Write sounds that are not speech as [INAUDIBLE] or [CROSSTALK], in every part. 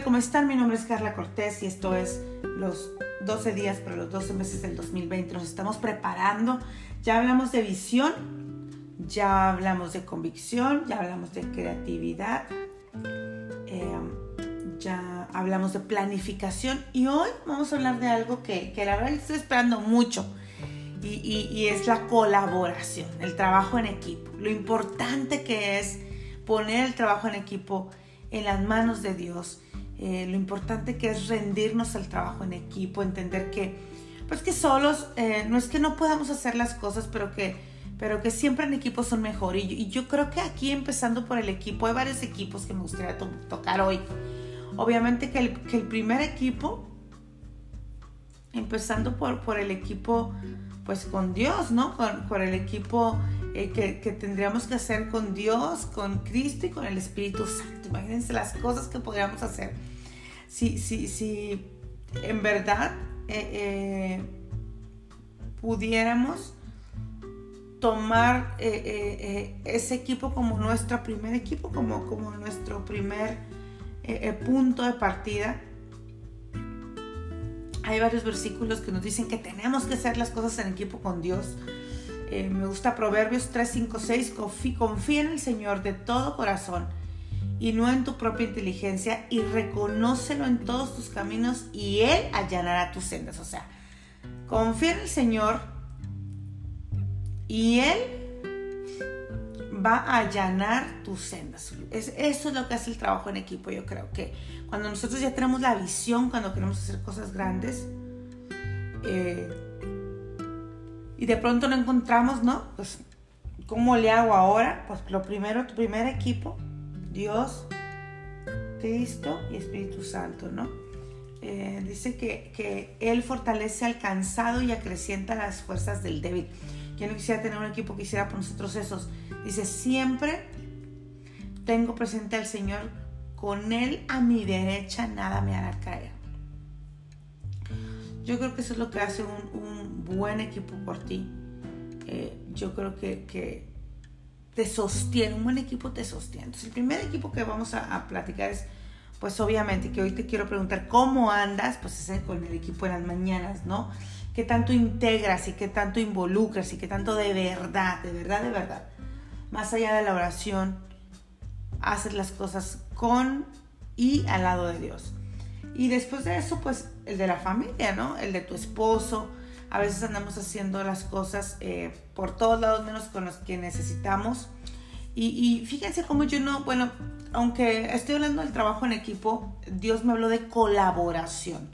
¿Cómo están? Mi nombre es Carla Cortés y esto es los 12 días para los 12 meses del 2020. Nos estamos preparando. Ya hablamos de visión, ya hablamos de convicción, ya hablamos de creatividad, eh, ya hablamos de planificación y hoy vamos a hablar de algo que, que la verdad estoy esperando mucho. Y, y, y, es la colaboración, el trabajo en equipo. Lo importante que es poner el trabajo en equipo en las manos de Dios. Eh, lo importante que es rendirnos al trabajo en equipo, entender que, pues que solos, eh, no es que no podamos hacer las cosas, pero que, pero que siempre en equipo son mejor. Y, y, yo creo que aquí, empezando por el equipo, hay varios equipos que me gustaría to tocar hoy. Obviamente que el, que el primer equipo, empezando por, por el equipo pues con Dios, ¿no? Con, con el equipo eh, que, que, tendríamos que hacer con Dios, con Cristo y con el Espíritu Santo. Imagínense las cosas que podríamos hacer si, si, si en verdad eh, eh, pudiéramos tomar eh, ese equipo como nuestro primer equipo, como, como nuestro primer punto de partida hay varios versículos que nos dicen que tenemos que hacer las cosas en equipo con Dios. Me gusta Proverbios 3, 5, 6. Confía, confía en el Señor de todo corazón y no en tu propia inteligencia y reconócelo en todos tus caminos y Él allanará tus sendas. O sea, confía en el Señor y Él va a allanar tus sendas. Es, eso es lo que hace el trabajo en equipo. Yo creo que cuando nosotros ya tenemos la visión, cuando queremos hacer cosas grandes, eh, y de pronto no encontramos, ¿no? Pues, ¿cómo le hago ahora? Pues lo primero, tu primer equipo, Dios, Cristo y Espíritu Santo, ¿no? Eh, dice que, que Él fortalece al cansado y acrecienta las fuerzas del débil. ¿Quién no quisiera tener un equipo que hiciera por nosotros esos? Dice, siempre tengo presente al Señor, con Él a mi derecha nada me hará caer. Yo creo que eso es lo que hace un, un buen equipo por ti. Eh, yo creo que, que, te sostiene, un buen equipo te sostiene. Entonces, el primer equipo que vamos a, a platicar es, pues obviamente, que hoy te quiero preguntar cómo andas, pues es con el equipo en las mañanas, ¿no? ¿Qué tanto integras y qué tanto involucras y qué tanto de verdad, de verdad, de verdad más allá de la oración, haces las cosas con y al lado de Dios. Y después de eso, pues el de la familia, ¿no? El de tu esposo. A veces andamos haciendo las cosas eh, por todos lados menos con los que necesitamos. Y, fíjense cómo yo no, bueno, aunque estoy hablando del trabajo en equipo, Dios me habló de colaboración,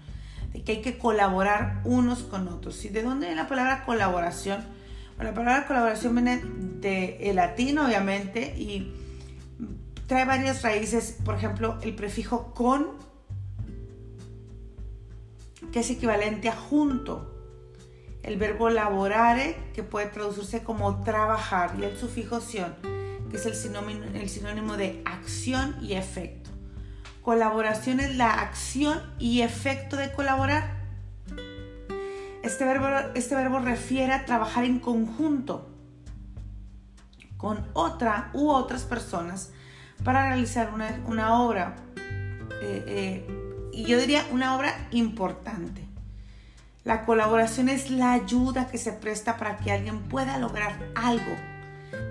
de que hay que colaborar unos con otros. ¿Y de dónde viene la palabra colaboración? La palabra colaboración viene de el latín, obviamente, y trae varias raíces. Por ejemplo, el prefijo con, que es equivalente a junto. El verbo laborare, que puede traducirse como trabajar, y el sufijo sion, que es el sinónimo, el sinónimo de acción y efecto. Colaboración es la acción y efecto de colaborar. Este verbo, este verbo refiere a trabajar en conjunto con otra u otras personas para realizar una, una obra. Eh, eh, y yo diría una obra importante. La colaboración es la ayuda que se presta para que alguien pueda lograr algo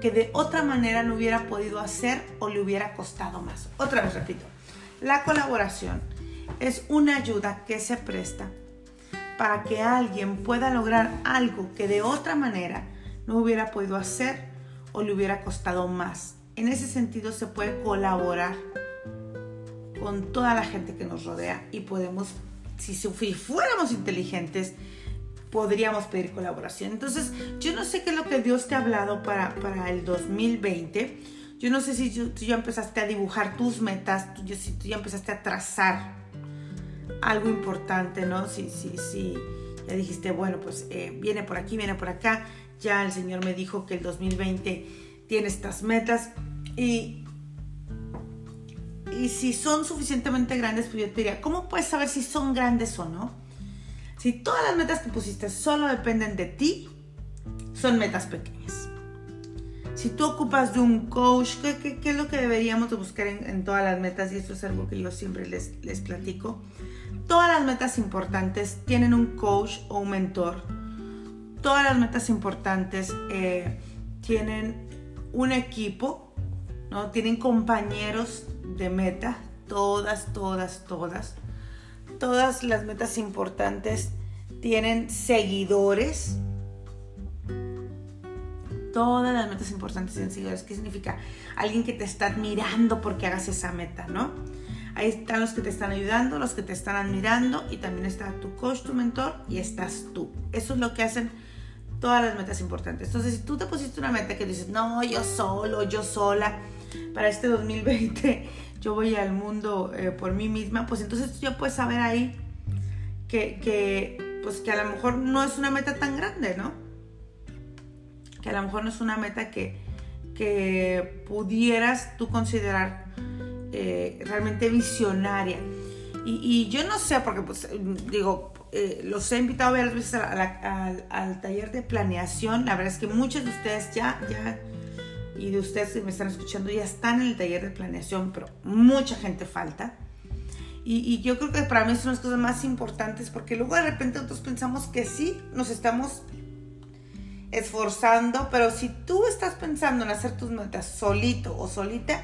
que de otra manera no hubiera podido hacer o le hubiera costado más. Otra vez repito, la colaboración es una ayuda que se presta para que alguien pueda lograr algo que de otra manera no hubiera podido hacer o le hubiera costado más. En ese sentido se puede colaborar con toda la gente que nos rodea y podemos, si fuéramos inteligentes, podríamos pedir colaboración. Entonces, yo no sé qué es lo que Dios te ha hablado para, para el 2020. Yo no sé si tú, ya empezaste a dibujar tus metas, tú, si tú ya empezaste a trazar algo importante, ¿no? Si, si, si ya dijiste, bueno, pues eh, viene por aquí, viene por acá, ya el Señor me dijo que el 2020 tiene estas metas y, y si son suficientemente grandes, pues yo te diría, ¿cómo puedes saber si son grandes o no? Si todas las metas que pusiste solo dependen de ti, son metas pequeñas. Si tú ocupas de un coach, ¿qué, es lo que deberíamos de buscar en, todas las metas? Y esto es algo que yo siempre les, les platico. Todas las metas importantes tienen un coach o un mentor. Todas las metas importantes eh, tienen un equipo, ¿no? Tienen compañeros de meta. Todas, todas, todas. Todas las metas importantes tienen seguidores. Todas las metas importantes tienen seguidores. ¿Qué significa? Alguien que te está admirando porque hagas esa meta, ¿no? Ahí están los que te están ayudando, los que te están admirando y también está tu coach, tu mentor y estás tú. Eso es lo que hacen todas las metas importantes. Entonces, si tú te pusiste una meta que dices, no, yo solo, yo sola, para este 2020 yo voy al mundo eh, por mí misma, pues entonces ya puedes saber ahí que, que, pues que a lo mejor no es una meta tan grande, ¿no? Que a lo mejor no es una meta que, que pudieras tú considerar eh, realmente visionaria. Y, yo no sé, porque pues digo, eh, los he invitado varias veces al taller de planeación. La verdad es que muchos de ustedes ya, ya, y de ustedes que me están escuchando, ya están en el taller de planeación, pero mucha gente falta. Y, y, yo creo que para mí son las cosas más importantes porque luego de repente nosotros pensamos que sí, nos estamos esforzando, pero si tú estás pensando en hacer tus metas solito o solita,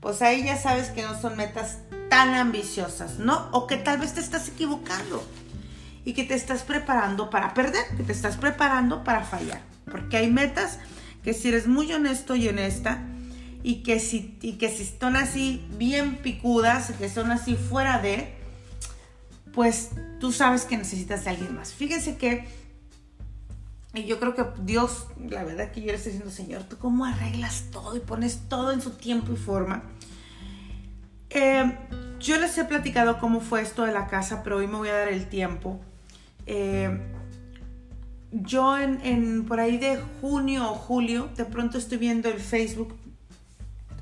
pues ahí ya sabes que no son metas tan ambiciosas, ¿no? O que tal vez te estás equivocando y que te estás preparando para perder, que te estás preparando para fallar. Porque hay metas que si eres muy honesto y honesta y que si, y que si están así bien picudas, que son así fuera de, pues tú sabes que necesitas de alguien más. Fíjense que y yo creo que Dios, la verdad que yo le estoy diciendo, Señor, ¿tú cómo arreglas todo y pones todo en su tiempo y forma? Eh, yo les he platicado cómo fue esto de la casa, pero hoy me voy a dar el tiempo. Eh, yo en, por ahí de junio o julio, de pronto estoy viendo el Facebook,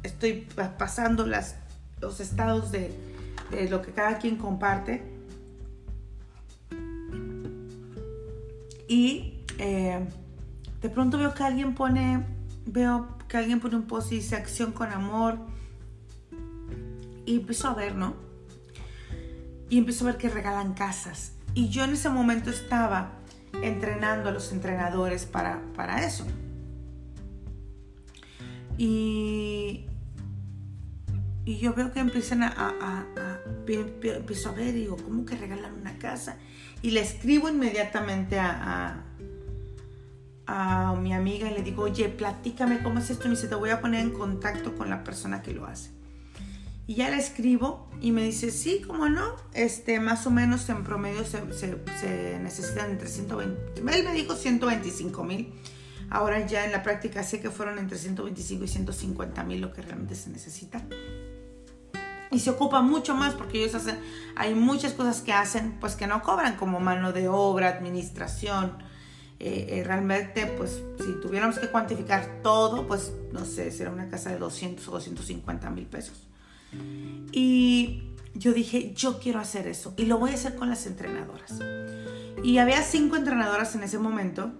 estoy pasando las, los estados de, de lo que cada quien comparte. Y eh, de pronto veo que alguien pone, veo que alguien pone un post y dice acción con amor. Y empiezo a ver, ¿no? Y empiezo a ver que regalan casas. Y yo en ese momento estaba entrenando a los entrenadores para, para eso. Y, y yo veo que empiezan a, a, empiezo a ver digo, ¿cómo que regalan una casa? Y le escribo inmediatamente a, a mi amiga y le digo, oye, platícame cómo es esto. Y me dice, te voy a poner en contacto con la persona que lo hace. Y ya le escribo y me dice, sí, cómo no, este, más o menos en promedio se, se, necesitan entre 120, él me dijo 125 mil. Ahora ya en la práctica sé que fueron entre 125 y 150 mil lo que realmente se necesita. Y se ocupa mucho más porque ellos hacen, hay muchas cosas que hacen pues que no cobran como mano de obra, administración, eh, eh, realmente, pues, si tuviéramos que cuantificar todo, pues, no sé, será una casa de 200 o 250 mil pesos. Y yo dije, yo quiero hacer eso y lo voy a hacer con las entrenadoras. Y había cinco entrenadoras en ese momento.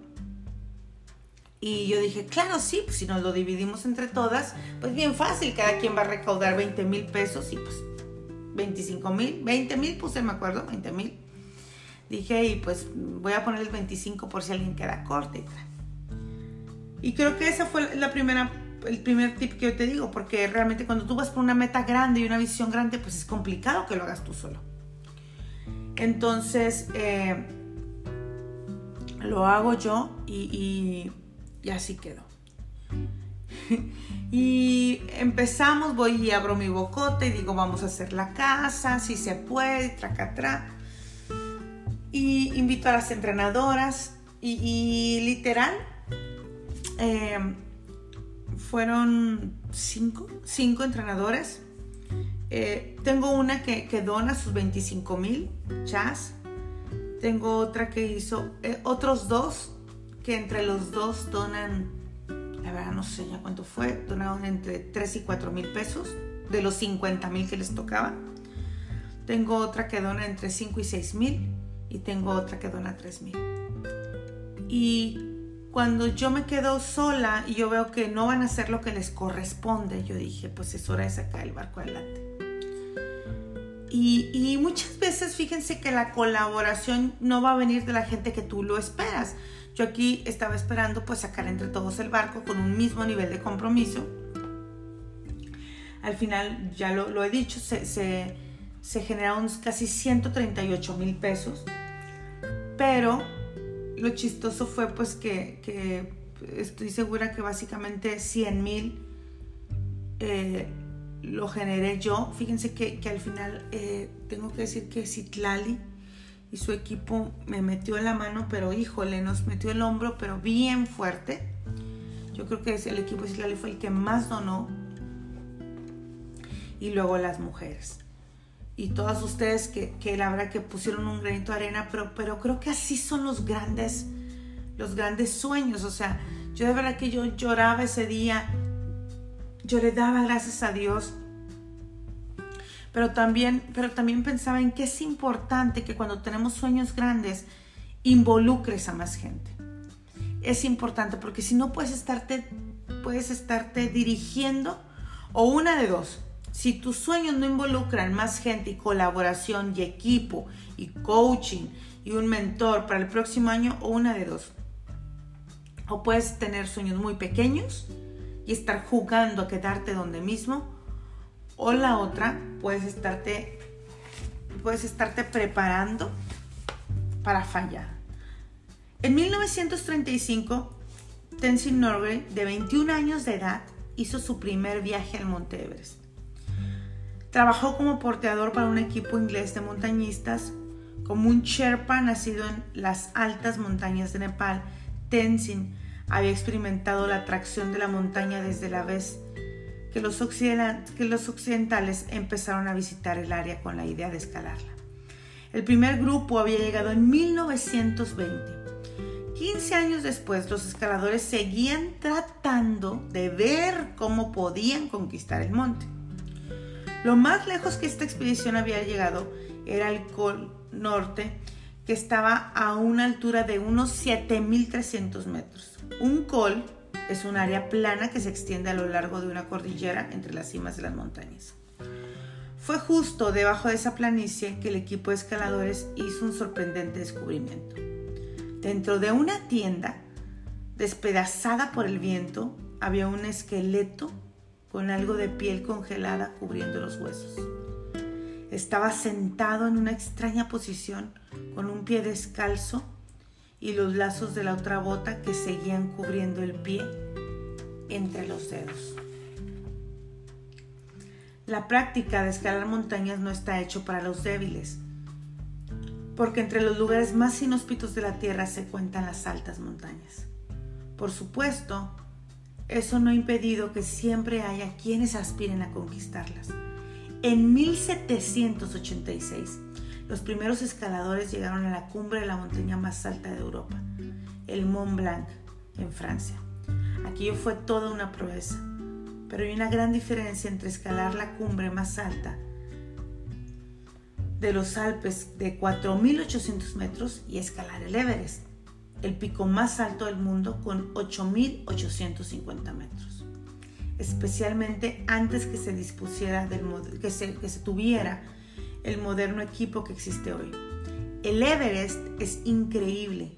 Y yo dije, claro, sí, pues si nos lo dividimos entre todas, pues bien fácil, cada quien va a recaudar 20 mil pesos y pues 25 mil, 20 mil puse, me acuerdo, 20 mil dije, y pues voy a poner el 25 por si alguien queda corto y Y creo que esa fue la primera, el primer tip que yo te digo, porque realmente cuando tú vas por una meta grande y una visión grande, pues es complicado que lo hagas tú solo. Entonces, eh, lo hago yo y, y, así quedó. [LAUGHS] y empezamos, voy y abro mi bocote y digo, vamos a hacer la casa, si se puede, traca, traca y invito a las entrenadoras y, literal em, fueron cinco, cinco entrenadores. Eh, tengo una que, que, dona sus 25 mil chas. Tengo otra que hizo, eh, otros dos que entre los dos donan, la verdad no sé ya cuánto fue, donaron entre 3 y 4 mil pesos de los 50 mil que les tocaba. Tengo otra que dona entre 5 y 6 mil y tengo otra que dona 3 mil. Y cuando yo me quedo sola y yo veo que no van a hacer lo que les corresponde, yo dije, pues es hora de sacar el barco adelante. Y, muchas veces fíjense que la colaboración no va a venir de la gente que tú lo esperas. Yo aquí estaba esperando pues sacar entre todos el barco con un mismo nivel de compromiso. Al final, ya lo, lo he dicho, se, se, se generaron casi 138 mil pesos. Pero lo chistoso fue pues que, estoy segura que básicamente 100 mil eh, lo generé yo. Fíjense que, que al final eh, tengo que decir que Citlali y su equipo me metió la mano, pero híjole, nos metió el hombro, pero bien fuerte. Yo creo que el equipo de Citlali fue el que más donó. Y luego las mujeres y todas ustedes que, que, la verdad que pusieron un granito de arena, pero, pero creo que así son los grandes, los grandes sueños. O sea, yo de verdad que yo lloraba ese día, yo le daba gracias a Dios, pero también, pero también pensaba en que es importante que cuando tenemos sueños grandes, involucres a más gente. Es importante porque si no puedes estarte, puedes estarte dirigiendo o una de dos si tus sueños no involucran más gente y colaboración y equipo y coaching y un mentor para el próximo año o una de dos. O puedes tener sueños muy pequeños y estar jugando a quedarte donde mismo. O la otra, puedes estarte, puedes estarte preparando para fallar. En 1935, Tenzin Norgay, de 21 años de edad, hizo su primer viaje al Monte Everest. Trabajó como porteador para un equipo inglés de montañistas. Como un Sherpa nacido en las altas montañas de Nepal, Tenzin había experimentado la atracción de la montaña desde la vez que los, que los occidentales empezaron a visitar el área con la idea de escalarla. El primer grupo había llegado en 1920. 15 años después, los escaladores seguían tratando de ver cómo podían conquistar el monte. Lo más lejos que esta expedición había llegado era el Col Norte, que estaba a una altura de unos 7.300 metros. Un col es un área plana que se extiende a lo largo de una cordillera entre las cimas de las montañas. Fue justo debajo de esa planicie que el equipo de escaladores hizo un sorprendente descubrimiento. Dentro de una tienda, despedazada por el viento, había un esqueleto con algo de piel congelada cubriendo los huesos. Estaba sentado en una extraña posición con un pie descalzo y los lazos de la otra bota que seguían cubriendo el pie entre los dedos. La práctica de escalar montañas no está hecho para los débiles, porque entre los lugares más inhóspitos de la tierra se cuentan las altas montañas. Por supuesto, eso no ha impedido que siempre haya quienes aspiren a conquistarlas. En 1786, los primeros escaladores llegaron a la cumbre de la montaña más alta de Europa, el Mont Blanc, en Francia. Aquello fue toda una proeza, pero hay una gran diferencia entre escalar la cumbre más alta de los Alpes de 4.800 metros y escalar el Everest el pico más alto del mundo con 8.850 metros, especialmente antes que se dispusiera del que se, que se tuviera el moderno equipo que existe hoy. El Everest es increíble.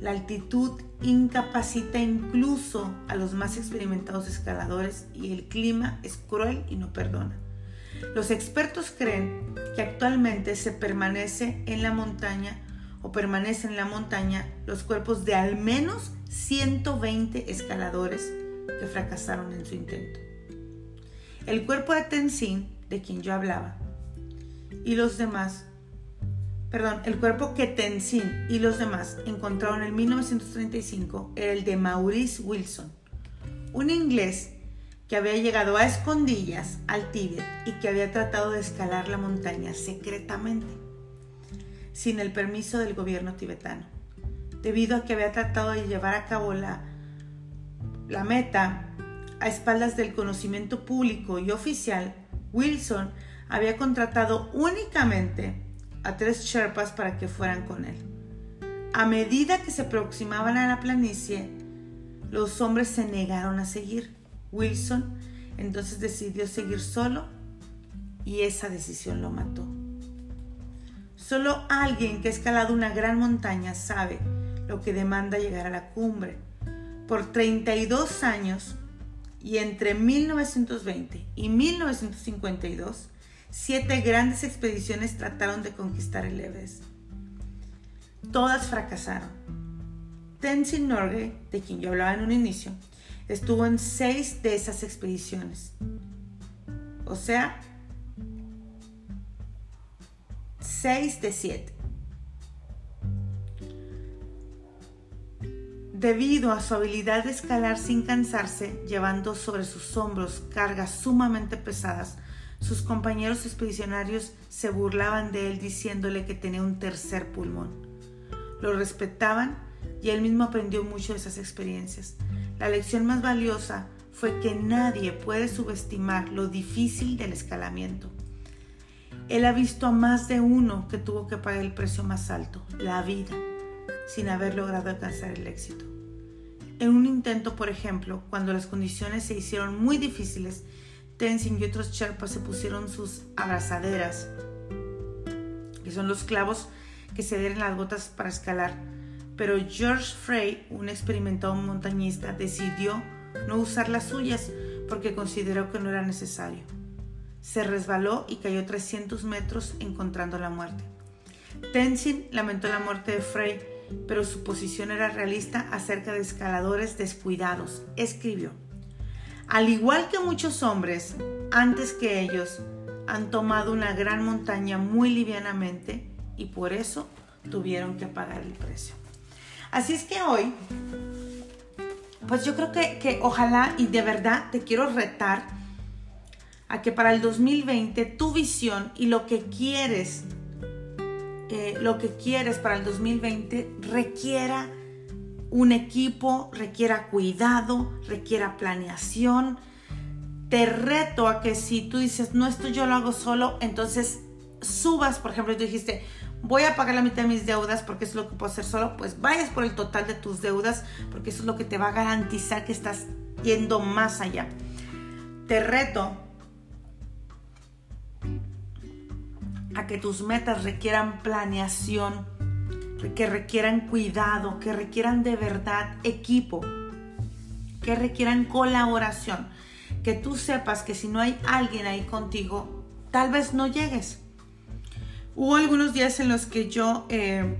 La altitud incapacita incluso a los más experimentados escaladores y el clima es cruel y no perdona. Los expertos creen que actualmente se permanece en la montaña o permanecen en la montaña los cuerpos de al menos 120 escaladores que fracasaron en su intento. El cuerpo de Tenzin, de quien yo hablaba, y los demás, perdón, el cuerpo que Tenzin y los demás encontraron en 1935 era el de Maurice Wilson, un inglés que había llegado a escondillas al Tíbet y que había tratado de escalar la montaña secretamente sin el permiso del gobierno tibetano, debido a que había tratado de llevar a cabo la, la meta a espaldas del conocimiento público y oficial, Wilson había contratado únicamente a tres Sherpas para que fueran con él. A medida que se aproximaban a la planicie, los hombres se negaron a seguir. Wilson entonces decidió seguir solo y esa decisión lo mató. Solo alguien que ha escalado una gran montaña sabe lo que demanda llegar a la cumbre. Por 32 años y entre 1920 y 1952, siete grandes expediciones trataron de conquistar el Everest. Todas fracasaron. Tenzin Norgay, de quien yo hablaba en un inicio, estuvo en seis de esas expediciones. O sea, seis de siete. Debido a su habilidad de escalar sin cansarse, llevando sobre sus hombros cargas sumamente pesadas, sus compañeros expedicionarios se burlaban de él diciéndole que tenía un tercer pulmón. Lo respetaban y él mismo aprendió mucho de esas experiencias. La lección más valiosa fue que nadie puede subestimar lo difícil del escalamiento. Él ha visto a más de uno que tuvo que pagar el precio más alto, la vida, sin haber logrado alcanzar el éxito. En un intento, por ejemplo, cuando las condiciones se hicieron muy difíciles, Tenzin y otros Sherpas se pusieron sus abrazaderas, que son los clavos que se adhieren las botas para escalar. Pero George Frey, un experimentado montañista, decidió no usar las suyas porque consideró que no era necesario. Se resbaló y cayó 300 metros encontrando la muerte. Tenzin lamentó la muerte de Frey pero su posición era realista acerca de escaladores descuidados. Escribió, al igual que muchos hombres, antes que ellos, han tomado una gran montaña muy livianamente y por eso tuvieron que pagar el precio. Así es que hoy, pues yo creo que, que ojalá y de verdad te quiero retar a que para el 2020 tu visión y lo que quieres lo que quieres para el 2020 requiera un equipo, requiera cuidado, requiera planeación. Te reto a que si tú dices, no, esto yo lo hago solo, entonces subas, por ejemplo, tú dijiste, voy a pagar la mitad de mis deudas porque eso es lo que puedo hacer solo, pues vayas por el total de tus deudas porque eso es lo que te va a garantizar que estás yendo más allá. Te reto a que tus metas requieran planeación, que requieran cuidado, que requieran de verdad equipo, que requieran colaboración, que tú sepas que si no hay alguien ahí contigo, tal vez no llegues. Hubo algunos días en los que yo eh,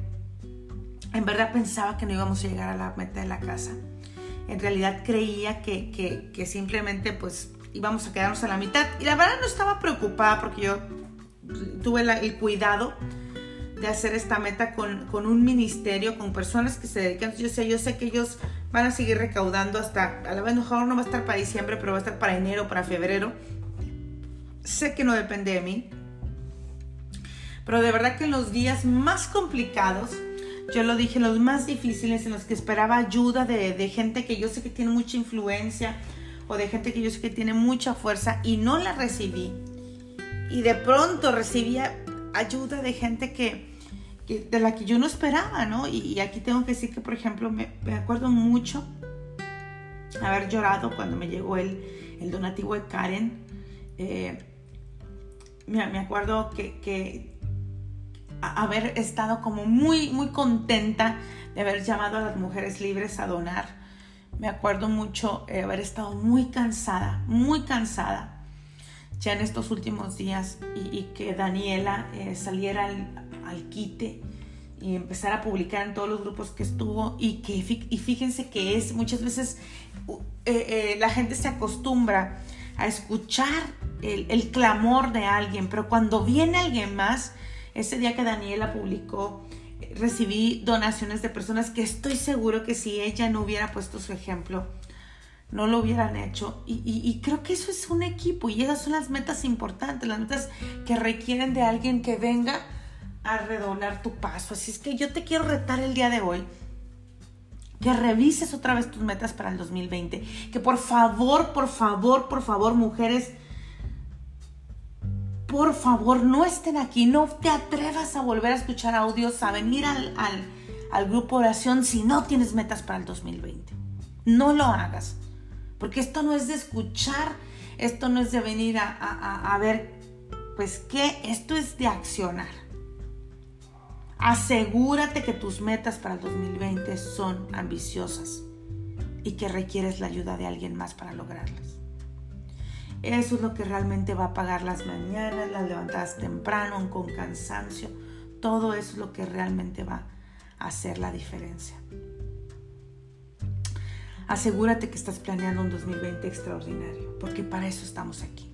en verdad pensaba que no íbamos a llegar a la meta de la casa. En realidad creía que, que simplemente pues íbamos a quedarnos a la mitad. Y la verdad no estaba preocupada porque yo tuve el cuidado de hacer esta meta con, un ministerio, con personas que se dedican. Yo sé, yo sé que ellos van a seguir recaudando hasta, a la vez mejor no va a estar para diciembre, pero va a estar para enero, para febrero. Sé que no depende de mí. Pero de verdad que en los días más complicados, yo lo dije, los más difíciles, en los que esperaba ayuda de, de gente que yo sé que tiene mucha influencia o de gente que yo sé que tiene mucha fuerza y no la recibí y de pronto recibía ayuda de gente que, de la que yo no esperaba, ¿no? Y, aquí tengo que decir que, por ejemplo, me, acuerdo mucho haber llorado cuando me llegó el, el donativo de Karen. Eh, me, acuerdo que, haber estado como muy, muy contenta de haber llamado a las mujeres libres a donar. Me acuerdo mucho de haber estado muy cansada, muy cansada ya en estos últimos días y, que Daniela eh, saliera al, quite y empezara a publicar en todos los grupos que estuvo y que y fíjense que es muchas veces eh, eh, la gente se acostumbra a escuchar el, el, clamor de alguien, pero cuando viene alguien más, ese día que Daniela publicó, recibí donaciones de personas que estoy seguro que si ella no hubiera puesto su ejemplo, no lo hubieran hecho. Y, creo que eso es un equipo y esas son las metas importantes, las metas que requieren de alguien que venga a redoblar tu paso. Así es que yo te quiero retar el día de hoy que revises otra vez tus metas para el 2020. Que por favor, por favor, por favor, mujeres, por favor, no estén aquí, no te atrevas a volver a escuchar audios, a venir al, al, grupo oración si no tienes metas para el 2020. No lo hagas. Porque esto no es de escuchar, esto no es de venir a, a ver, pues qué, esto es de accionar. Asegúrate que tus metas para el 2020 son ambiciosas y que requieres la ayuda de alguien más para lograrlas. Eso es lo que realmente va a pagar las mañanas, las levantadas temprano, con cansancio. Todo eso es lo que realmente va a hacer la diferencia. Asegúrate que estás planeando un 2020 extraordinario, porque para eso estamos aquí.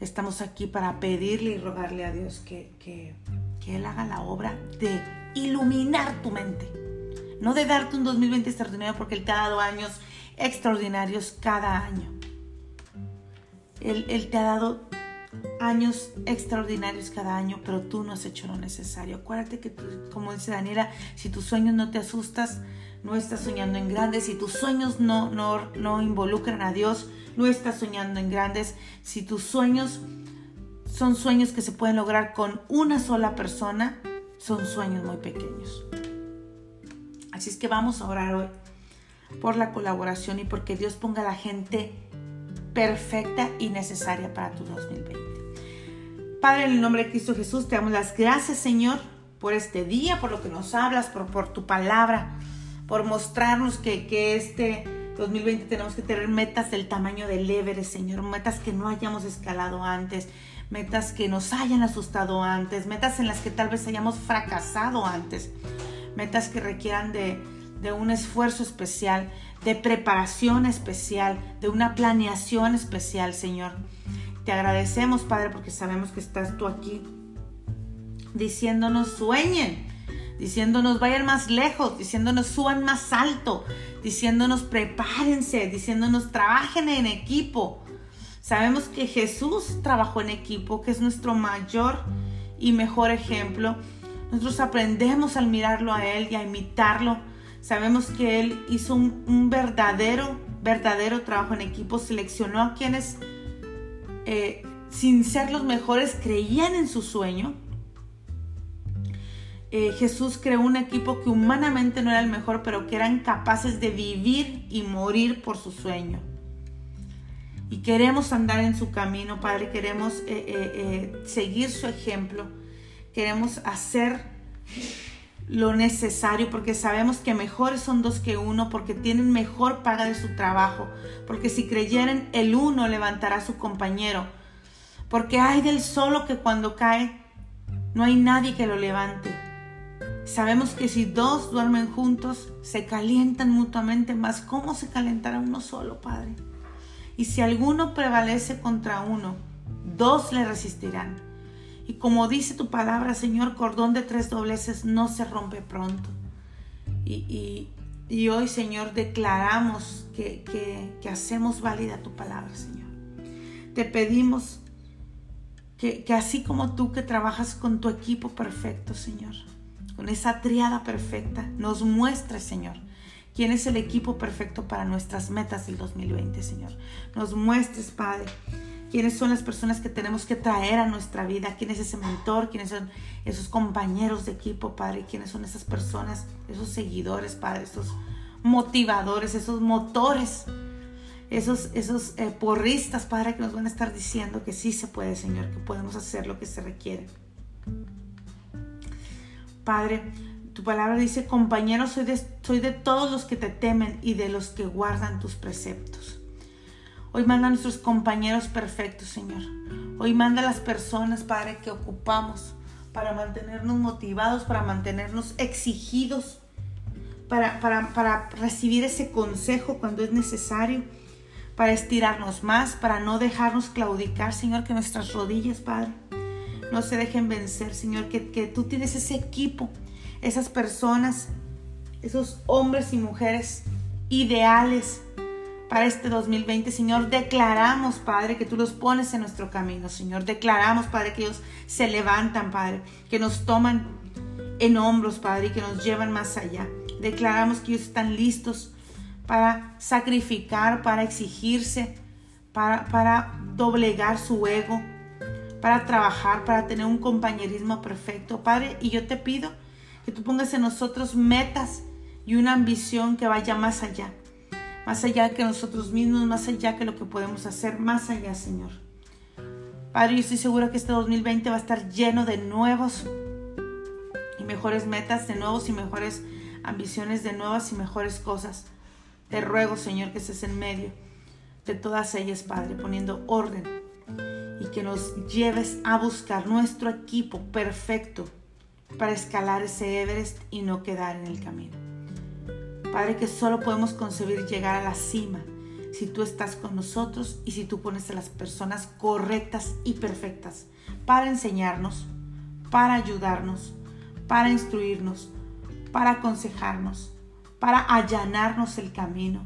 Estamos aquí para pedirle y rogarle a Dios que, que, que Él haga la obra de iluminar tu mente. No de darte un 2020 extraordinario, porque Él te ha dado años extraordinarios cada año. Él, te ha dado años extraordinarios cada año, pero tú no has hecho lo necesario. Acuérdate que, como dice Daniela, si tus sueños no te asustas, no estás soñando en grandes. Si tus sueños no, no, no involucran a Dios, no estás soñando en grandes. Si tus sueños son sueños que se pueden lograr con una sola persona, son sueños muy pequeños. Así es que vamos a orar hoy por la colaboración y porque Dios ponga a la gente perfecta y necesaria para tu 2020. Padre, en el nombre de Cristo Jesús, te damos las gracias, Señor, por este día, por lo que nos hablas, por, por tu palabra, por mostrarnos que, que este 2020 tenemos que tener metas del tamaño del Everest, Señor, metas que no hayamos escalado antes, metas que nos hayan asustado antes, metas en las que tal vez hayamos fracasado antes, metas que requieran de, de un esfuerzo especial, de preparación especial, de una planeación especial, Señor. Te agradecemos, Padre, porque sabemos que estás tú aquí diciéndonos sueñen, diciéndonos vayan más lejos, diciéndonos suban más alto, diciéndonos prepárense, diciéndonos trabajen en equipo. Sabemos que Jesús trabajó en equipo, que es nuestro mayor y mejor ejemplo. Nosotros aprendemos al mirarlo a Él y a imitarlo Sabemos que Él hizo un, verdadero, verdadero trabajo en equipo, seleccionó a quienes, eh, sin ser los mejores, creían en su sueño. Eh, Jesús creó un equipo que humanamente no era el mejor, pero que eran capaces de vivir y morir por su sueño. Y queremos andar en su camino, Padre, queremos eh, seguir su ejemplo, queremos hacer lo necesario, porque sabemos que mejores son dos que uno, porque tienen mejor paga de su trabajo, porque si creyeren el uno levantará a su compañero, porque hay del solo que cuando cae no hay nadie que lo levante. Sabemos que si dos duermen juntos, se calientan mutuamente, más ¿cómo se calentará uno solo, Padre? Y si alguno prevalece contra uno, dos le resistirán. Y como dice tu palabra, Señor, cordón de tres dobleces no se rompe pronto. Y, hoy, Señor, declaramos que, que, hacemos válida tu palabra, Señor. Te pedimos que, que, así como tú que trabajas con tu equipo perfecto, Señor, con esa triada perfecta, nos muestres, Señor, quién es el equipo perfecto para nuestras metas del 2020, Señor. Nos muestres, Padre, quiénes son las personas que tenemos que traer a nuestra vida, quién es ese mentor, quiénes son esos compañeros de equipo, Padre, quiénes son esas personas, esos seguidores, Padre, esos motivadores, esos motores, esos, esos eh, porristas, Padre, que nos van a estar diciendo que sí se puede, Señor, que podemos hacer lo que se requiere. Padre, tu palabra dice, compañero, soy de, todos los que te temen y de los que guardan tus preceptos. Hoy manda a nuestros compañeros perfectos, Señor. Hoy manda a las personas, Padre, que ocupamos para mantenernos motivados, para mantenernos exigidos, para, para, para recibir ese consejo cuando es necesario, para estirarnos más, para no dejarnos claudicar, Señor, que nuestras rodillas, Padre, no se dejen vencer, Señor, que, que tú tienes ese equipo, esas personas, esos hombres y mujeres ideales, para este 2020, Señor. Declaramos, Padre, que tú los pones en nuestro camino, Señor. Declaramos, Padre, que ellos se levantan, Padre, que nos toman en hombros, Padre, y que nos llevan más allá. Declaramos que ellos están listos para sacrificar, para exigirse, para, para doblegar su ego, para trabajar, para tener un compañerismo perfecto, Padre. Y yo te pido que tú pongas en nosotros metas y una ambición que vaya más allá más allá que nosotros mismos, más allá que lo que podemos hacer, más allá, Señor. Padre, yo estoy segura que este 2020 va a estar lleno de nuevos y mejores metas, de nuevos y mejores ambiciones, de nuevas y mejores cosas. Te ruego, Señor, que estés en medio de todas ellas, Padre, poniendo orden y que nos lleves a buscar nuestro equipo perfecto para escalar ese Everest y no quedar en el camino. Padre, que solo podemos concebir llegar a la cima si tú estás con nosotros y si tú pones a las personas correctas y perfectas para enseñarnos, para ayudarnos, para instruirnos, para aconsejarnos, para allanarnos el camino,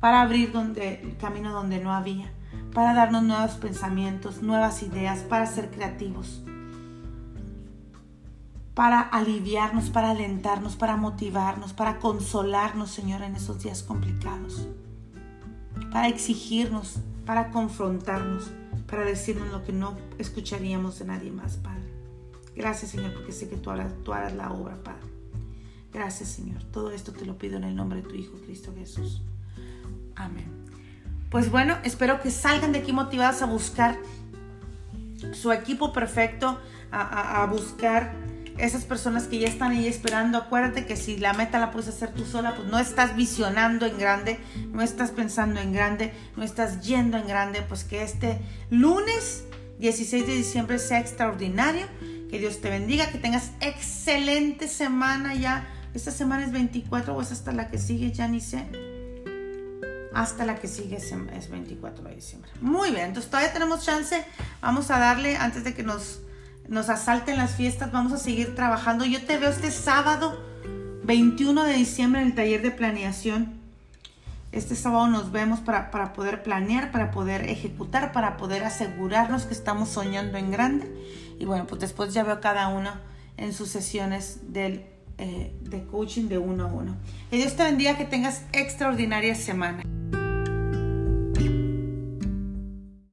para abrir donde, el camino donde no había, para darnos nuevos pensamientos, nuevas ideas, para ser creativos para aliviarnos, para alentarnos, para motivarnos, para consolarnos, Señor, en esos días complicados, para exigirnos, para confrontarnos, para decirnos lo que no escucharíamos de nadie más, Padre. Gracias, Señor, porque sé que tú harás, la obra, Padre. Gracias, Señor. Todo esto te lo pido en el nombre de tu Hijo, Cristo Jesús. Amén. Pues bueno, espero que salgan de aquí motivadas a buscar su equipo perfecto, a, buscar esas personas que ya están ahí esperando, acuérdate que si la meta la puedes hacer tú sola, pues no estás visionando en grande, no estás pensando en grande, no estás yendo en grande, pues que este lunes 16 de diciembre sea extraordinario, que Dios te bendiga, que tengas excelente semana ya. Esta semana es 24 o es hasta la que sigue, ya ni sé. Hasta la que sigue es 24 de diciembre. Muy bien, entonces todavía tenemos chance. Vamos a darle antes de que nos nos asalten las fiestas, vamos a seguir trabajando. Yo te veo este sábado 21 de diciembre en el taller de planeación. Este sábado nos vemos para, poder planear, para poder ejecutar, para poder asegurarnos que estamos soñando en grande. Y bueno, pues después ya veo cada uno en sus sesiones del, eh, de coaching de uno a uno. Que Dios te bendiga, que tengas extraordinaria semana.